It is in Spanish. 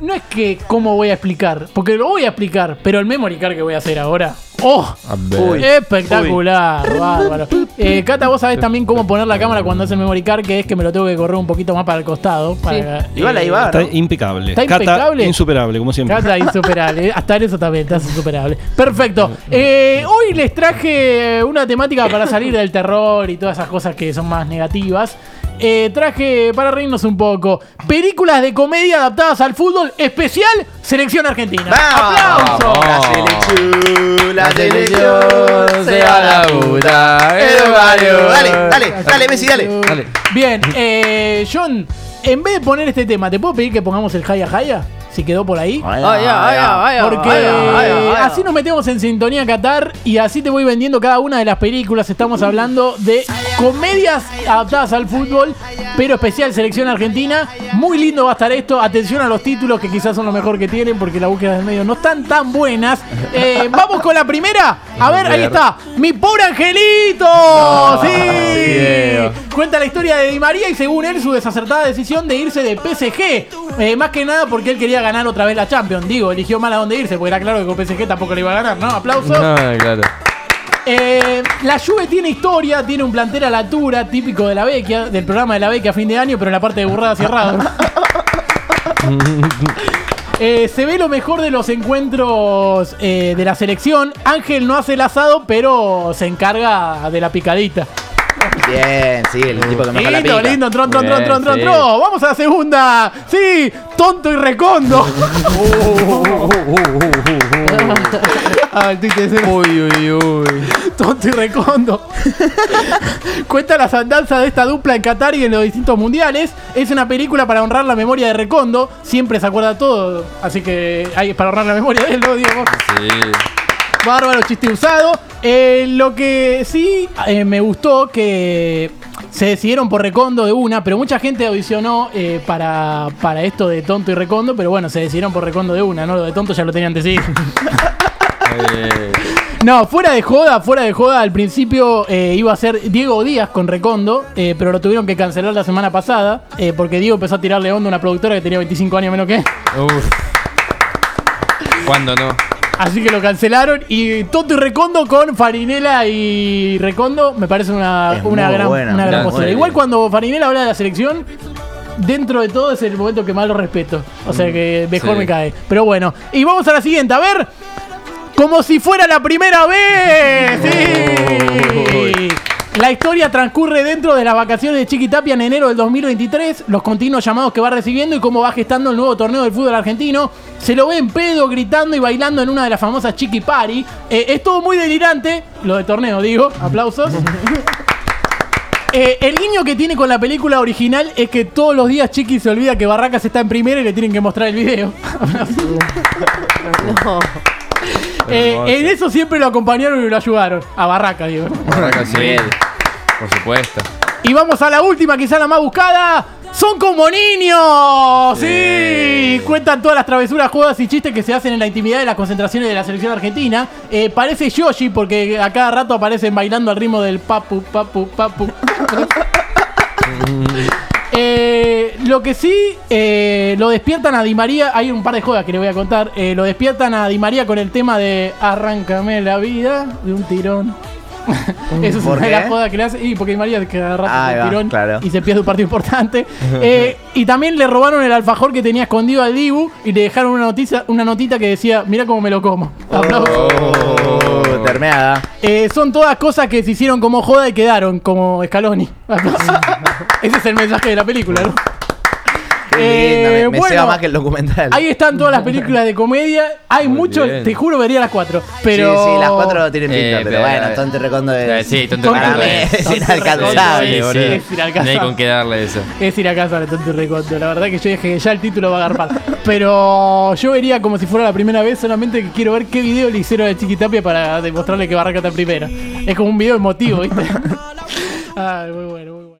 no es que cómo voy a explicar, porque lo voy a explicar, pero el memory card que voy a hacer ahora. ¡Oh! Uy. Espectacular, bárbaro. Eh, Cata, vos sabés también cómo poner la cámara cuando hace el memory card, que es que me lo tengo que correr un poquito más para el costado. Para, Igual ahí eh, va. Está ¿no? impecable. ¿Está Cata, impecable? insuperable, como siempre. Cata insuperable. Hasta en eso también estás insuperable. Perfecto. Eh, hoy les traje una temática para salir del terror y todas esas cosas que son más negativas. Eh, traje para reírnos un poco películas de comedia adaptadas al fútbol, especial Selección Argentina. ¡Aplausos! La selección, la selección se va a la puta. el barrio. Dale, dale, dale, Messi, dale. Dale. Bien, eh, John, en vez de poner este tema, ¿te puedo pedir que pongamos el Jaya Jaya? Si quedó por ahí. Porque así nos metemos en sintonía Qatar y así te voy vendiendo cada una de las películas. Estamos hablando de comedias adaptadas al fútbol, pero especial selección argentina. Muy lindo va a estar esto. Atención a los títulos que quizás son lo mejor que tienen porque las búsquedas del medio no están tan buenas. Eh, Vamos con la primera. A ver, ahí está. Mi pobre angelito. sí. Diego. Cuenta la historia de Di María y según él su desacertada decisión de irse de PSG. Eh, más que nada porque él quería ganar otra vez la Champions. Digo, eligió mal a dónde irse porque era claro que con PSG tampoco le iba a ganar, ¿no? Aplausos. Ah, claro. Eh, la Juve tiene historia, tiene un plantel a la altura, típico de la Vecchia, del programa de la Vecchia a fin de año, pero en la parte de burrada cerrado. Eh, se ve lo mejor de los encuentros eh, de la selección. Ángel no hace el asado, pero se encarga de la picadita. Bien, sí, el tipo que mejor la Lindo, pica. lindo, tron, tron, tron, Bien, tron, tron, sí. tron. Vamos a la segunda. Sí, tonto y recondo. Ah, el tuit ese. Uy, uy, uy. Tonto y recondo. Cuenta las andanzas de esta dupla en Qatar y en los distintos mundiales. Es una película para honrar la memoria de Recondo. Siempre se acuerda todo. Así que hay para honrar la memoria de él, ¿no? Diego? Sí. Bárbaro, chiste usado. Eh, lo que sí eh, me gustó que se decidieron por Recondo de una, pero mucha gente audicionó eh, para, para esto de Tonto y Recondo, pero bueno, se decidieron por Recondo de una, ¿no? Lo de Tonto ya lo tenían de sí. Eh, No, fuera de joda, fuera de joda, al principio eh, iba a ser Diego Díaz con Recondo, eh, pero lo tuvieron que cancelar la semana pasada, eh, porque Diego empezó a tirarle onda a una productora que tenía 25 años menos que él. uf. ¿Cuándo no? Así que lo cancelaron y Tonto y Recondo con Farinela y Recondo me parece una, una gran, buena, una gran. Igual cuando Farinela habla de la selección, dentro de todo es el momento que más lo respeto. O sea que mejor Sí. me cae. Pero bueno, y vamos a la siguiente, a ver. Como si fuera la primera vez. Sí. La historia transcurre dentro de las vacaciones de Chiquitapia en enero del 2023, los continuos llamados que va recibiendo y cómo va gestando el nuevo torneo del fútbol argentino. Se lo ve en pedo, gritando y bailando en una de las famosas Chiqui Party. Eh, es todo muy delirante, lo de torneo digo, aplausos. Eh, el guiño que tiene con la película original es que todos los días Chiqui se olvida que Barracas está en primera y le tienen que mostrar el video. No. Eh, en eso siempre lo acompañaron y lo ayudaron. A Barraca, digo. Barraca, sí. Bien. Por supuesto. Y vamos a la última, quizá la más buscada. ¡Son como niños! ¡Sí! Cuentan todas las travesuras, jodas y chistes que se hacen en la intimidad de las concentraciones de la selección argentina. Eh, parece Yoshi porque a cada rato aparecen bailando al ritmo del papu, papu, papu. Lo que sí, eh, lo despiertan a Di María. Hay un par de jodas que le voy a contar. Eh, lo despiertan a Di María con el tema de Arráncame la vida de un tirón. Eso es ¿Por una de las jodas que le hace. Y porque Di María que con va, tirón claro. y se pierde un partido importante. Eh, y también le robaron el alfajor que tenía escondido al Dibu y le dejaron una noticia, una notita que decía: Mira cómo me lo como. Aplausos. Oh, termeada. Eh, son todas cosas que se hicieron como joda y quedaron como Scaloni. Ese es el mensaje de la película, ¿no? Qué Eh, linda, me, me bueno, ceba más que el documental. Ahí están todas las películas de comedia. Hay Muy mucho, bien. te juro, vería las cuatro. Pero. Sí, sí, las cuatro tienen pinta, Eh, pero, pero, bueno, eh, Tonto y Recondo. Eh, sí, Para Recondo es- es inalcanzable, boludo. es No hay inalcanzable. con qué darle eso. Es ir a casa de tonto y recondo. La verdad que yo dije que ya el título va a agarpar. Pero yo vería como si fuera la primera vez, solamente que quiero ver qué video le hicieron a Chiquitapia para demostrarle que Barraca está en primera. Es como un video emotivo, ¿viste? Ay, muy bueno.